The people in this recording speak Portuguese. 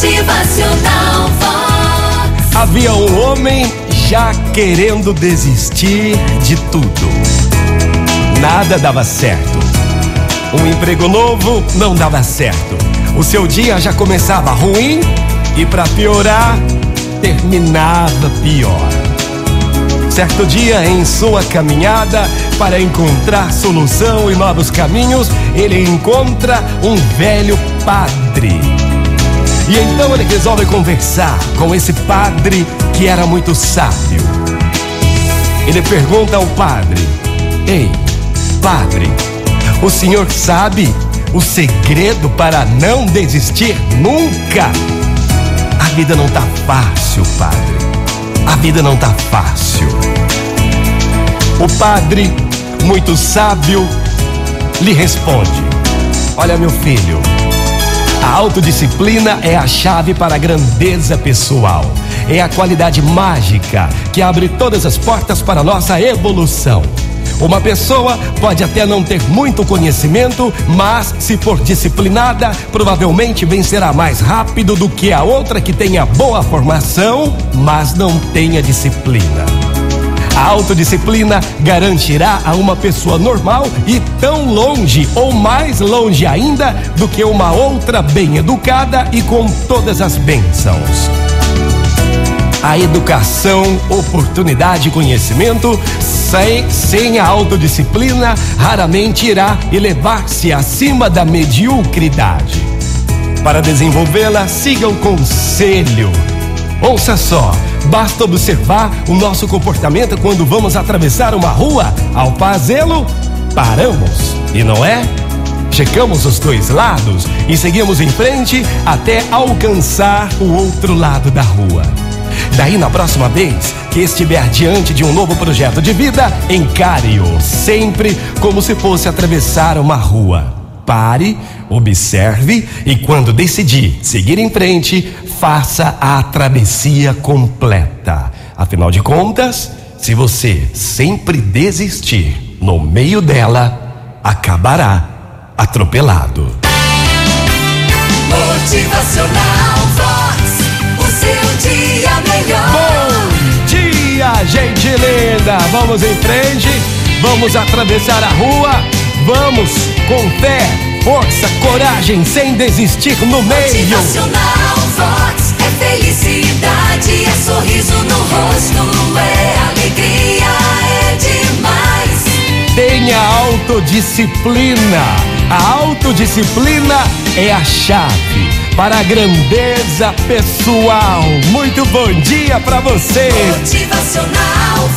Motivacional. Havia um homem já querendo desistir de tudo. Nada dava certo. Um emprego novo não dava certo. O seu dia já começava ruim e, para piorar, terminava pior. Certo dia, em sua caminhada para encontrar solução e novos caminhos, ele encontra um velho padre. E então ele resolve conversar com esse padre que era muito sábio. Ele pergunta ao padre: Ei, padre, o senhor sabe o segredo para não desistir nunca? A vida não tá fácil, padre. A vida não tá fácil. O padre, muito sábio, lhe responde: Olha, meu filho, a autodisciplina é a chave para a grandeza pessoal. É a qualidade mágica que abre todas as portas para a nossa evolução. Uma pessoa pode até não ter muito conhecimento, mas se for disciplinada, provavelmente vencerá mais rápido do que a outra que tenha boa formação, mas não tenha disciplina. A autodisciplina garantirá a uma pessoa normal e tão longe ou mais longe ainda do que uma outra bem educada e com todas as bênçãos. A educação, oportunidade e conhecimento, sem, sem a autodisciplina, raramente irá elevar-se acima da mediocridade. Para desenvolvê-la, siga o conselho. Ouça só, basta observar o nosso comportamento quando vamos atravessar uma rua. Ao fazê-lo, paramos, e não é? Checamos os dois lados e seguimos em frente até alcançar o outro lado da rua. Daí, na próxima vez que estiver diante de um novo projeto de vida, encare-o sempre como se fosse atravessar uma rua. Pare, observe e, quando decidir seguir em frente, faça a travessia completa. Afinal de contas, se você sempre desistir no meio dela, acabará atropelado. Motivacional Vox. O seu dia melhor. Bom dia, gente linda! Vamos em frente, vamos atravessar a rua, vamos com fé, força, coragem, sem desistir no meio. Motivacional Vox. Felicidade, é sorriso no rosto, é alegria, é demais. Tenha autodisciplina. A autodisciplina é a chave para a grandeza pessoal. Muito bom dia para você. Motivacional